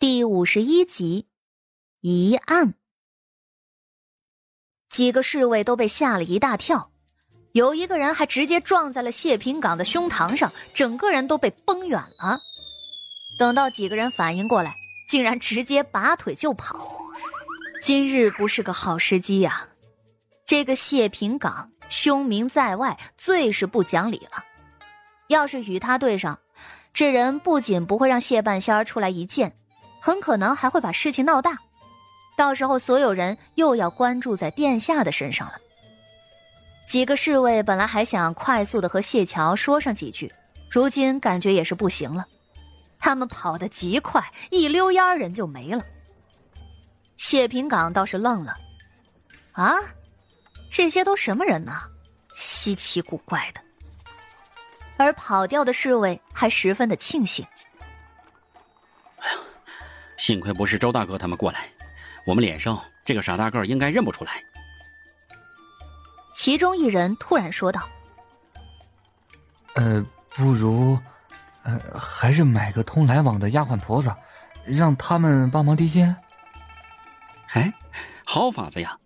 第五十一集，疑案。几个侍卫都被吓了一大跳，有一个人还直接撞在了谢平岗的胸膛上，整个人都被崩远了。等到几个人反应过来，竟然直接拔腿就跑。今日不是个好时机呀！这个谢平岗凶名在外，最是不讲理了。要是与他对上，这人不仅不会让谢半仙儿出来一见。很可能还会把事情闹大，到时候所有人又要关注在殿下的身上了。几个侍卫本来还想快速的和谢桥说上几句，如今感觉也是不行了。他们跑得极快，一溜烟人就没了。谢平岗倒是愣了，啊，这些都什么人呢？稀奇古怪的。而跑掉的侍卫还十分的庆幸。幸亏不是周大哥他们过来，我们脸上这个傻大个应该认不出来。其中一人突然说道：“呃，不如，呃，还是买个通来往的丫鬟婆子，让他们帮忙递信。”哎，好法子呀！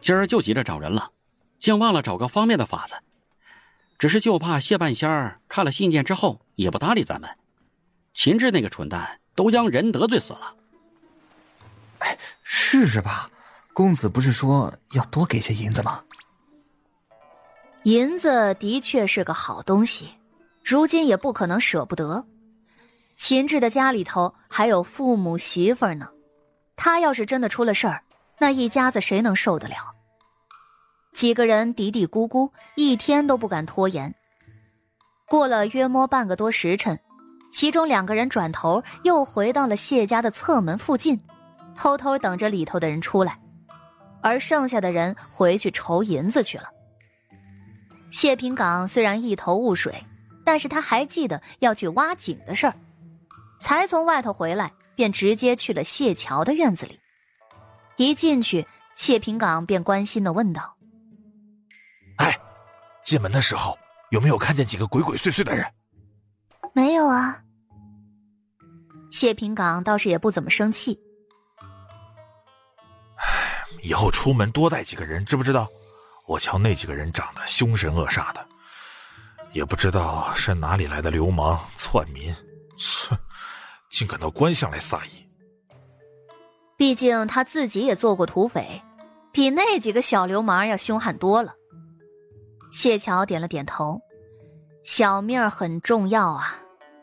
今儿就急着找人了，竟忘了找个方便的法子。只是就怕谢半仙儿看了信件之后也不搭理咱们。秦志那个蠢蛋。都将人得罪死了。哎，试试吧，公子不是说要多给些银子吗？银子的确是个好东西，如今也不可能舍不得。秦志的家里头还有父母媳妇儿呢，他要是真的出了事儿，那一家子谁能受得了？几个人嘀嘀咕咕，一天都不敢拖延。过了约摸半个多时辰。其中两个人转头又回到了谢家的侧门附近，偷偷等着里头的人出来，而剩下的人回去筹银子去了。谢平岗虽然一头雾水，但是他还记得要去挖井的事儿，才从外头回来，便直接去了谢桥的院子里。一进去，谢平岗便关心的问道：“哎，进门的时候有没有看见几个鬼鬼祟祟的人？”没有啊。谢平岗倒是也不怎么生气。唉，以后出门多带几个人，知不知道？我瞧那几个人长得凶神恶煞的，也不知道是哪里来的流氓窜民，切，竟敢到官巷来撒野。毕竟他自己也做过土匪，比那几个小流氓要凶悍多了。谢桥点了点头，小命很重要啊。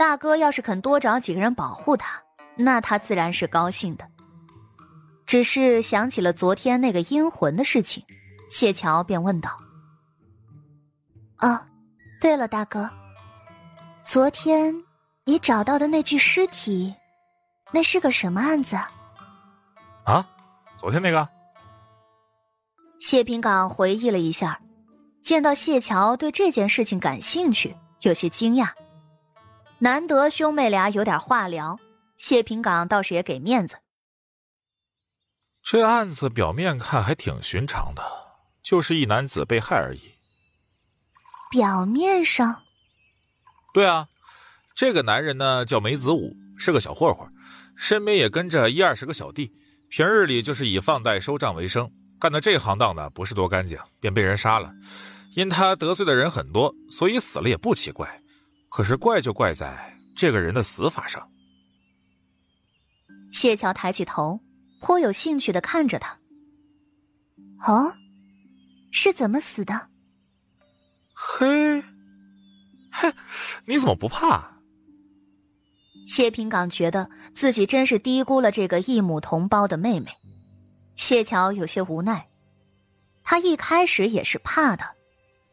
大哥要是肯多找几个人保护他，那他自然是高兴的。只是想起了昨天那个阴魂的事情，谢桥便问道：“哦，对了，大哥，昨天你找到的那具尸体，那是个什么案子？”啊，昨天那个。谢平岗回忆了一下，见到谢桥对这件事情感兴趣，有些惊讶。难得兄妹俩有点话聊，谢平岗倒是也给面子。这案子表面看还挺寻常的，就是一男子被害而已。表面上，对啊，这个男人呢叫梅子武，是个小混混，身边也跟着一二十个小弟，平日里就是以放贷收账为生，干的这行当呢不是多干净，便被人杀了。因他得罪的人很多，所以死了也不奇怪。可是怪就怪在这个人的死法上。谢桥抬起头，颇有兴趣的看着他。哦，是怎么死的？嘿，嘿，你怎么不怕？谢平岗觉得自己真是低估了这个异母同胞的妹妹。谢桥有些无奈，他一开始也是怕的。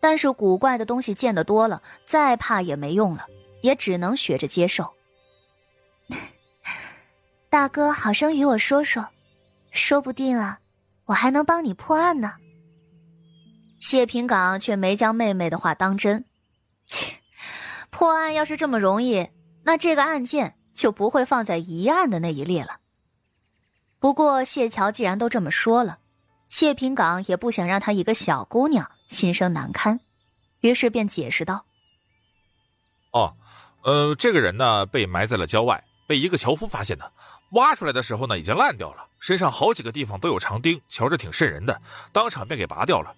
但是古怪的东西见得多了，再怕也没用了，也只能学着接受。大哥，好生与我说说，说不定啊，我还能帮你破案呢。谢平岗却没将妹妹的话当真。切，破案要是这么容易，那这个案件就不会放在疑案的那一列了。不过谢桥既然都这么说了。谢平岗也不想让她一个小姑娘心生难堪，于是便解释道：“哦，呃，这个人呢被埋在了郊外，被一个樵夫发现的。挖出来的时候呢，已经烂掉了，身上好几个地方都有长钉，瞧着挺瘆人的，当场便给拔掉了。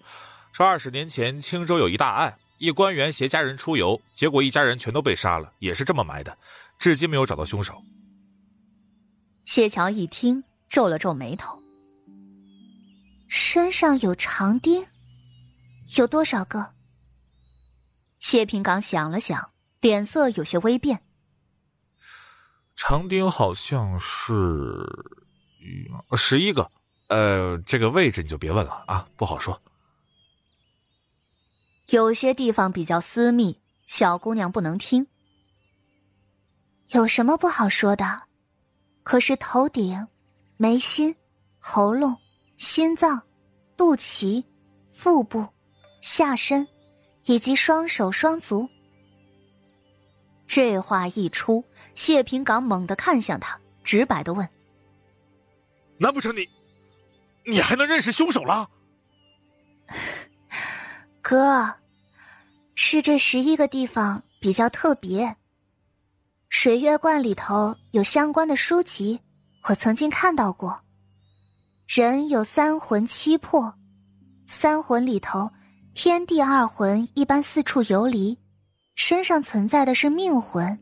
这二十年前青州有一大案，一官员携家人出游，结果一家人全都被杀了，也是这么埋的，至今没有找到凶手。谢桥一听，皱了皱眉头。身上有长钉，有多少个？谢平岗想了想，脸色有些微变。长钉好像是十一个，呃，这个位置你就别问了啊，不好说。有些地方比较私密，小姑娘不能听。有什么不好说的？可是头顶、眉心、喉咙、心脏、肚脐、腹部、下身，以及双手双足。这话一出，谢平岗猛地看向他，直白的问：“难不成你，你还能认识凶手了？”哥，是这十一个地方比较特别。水月观里头有相关的书籍，我曾经看到过。人有三魂七魄，三魂里头，天地二魂一般四处游离，身上存在的是命魂；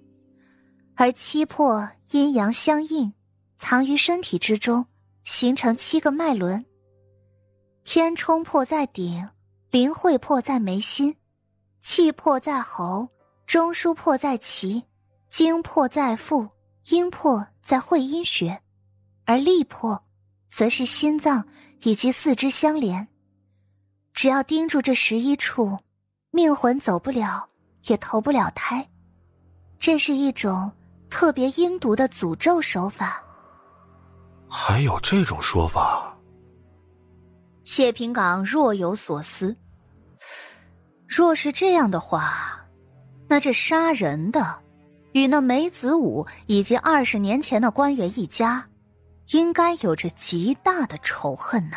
而七魄阴阳相应，藏于身体之中，形成七个脉轮。天冲魄在顶，灵会魄在眉心，气魄在喉，中枢魄在脐。精魄在腹，阴魄在会阴穴，而力魄，则是心脏以及四肢相连。只要盯住这十一处，命魂走不了，也投不了胎。这是一种特别阴毒的诅咒手法。还有这种说法？谢平岗若有所思。若是这样的话，那这杀人的……与那梅子武以及二十年前的官员一家，应该有着极大的仇恨呐。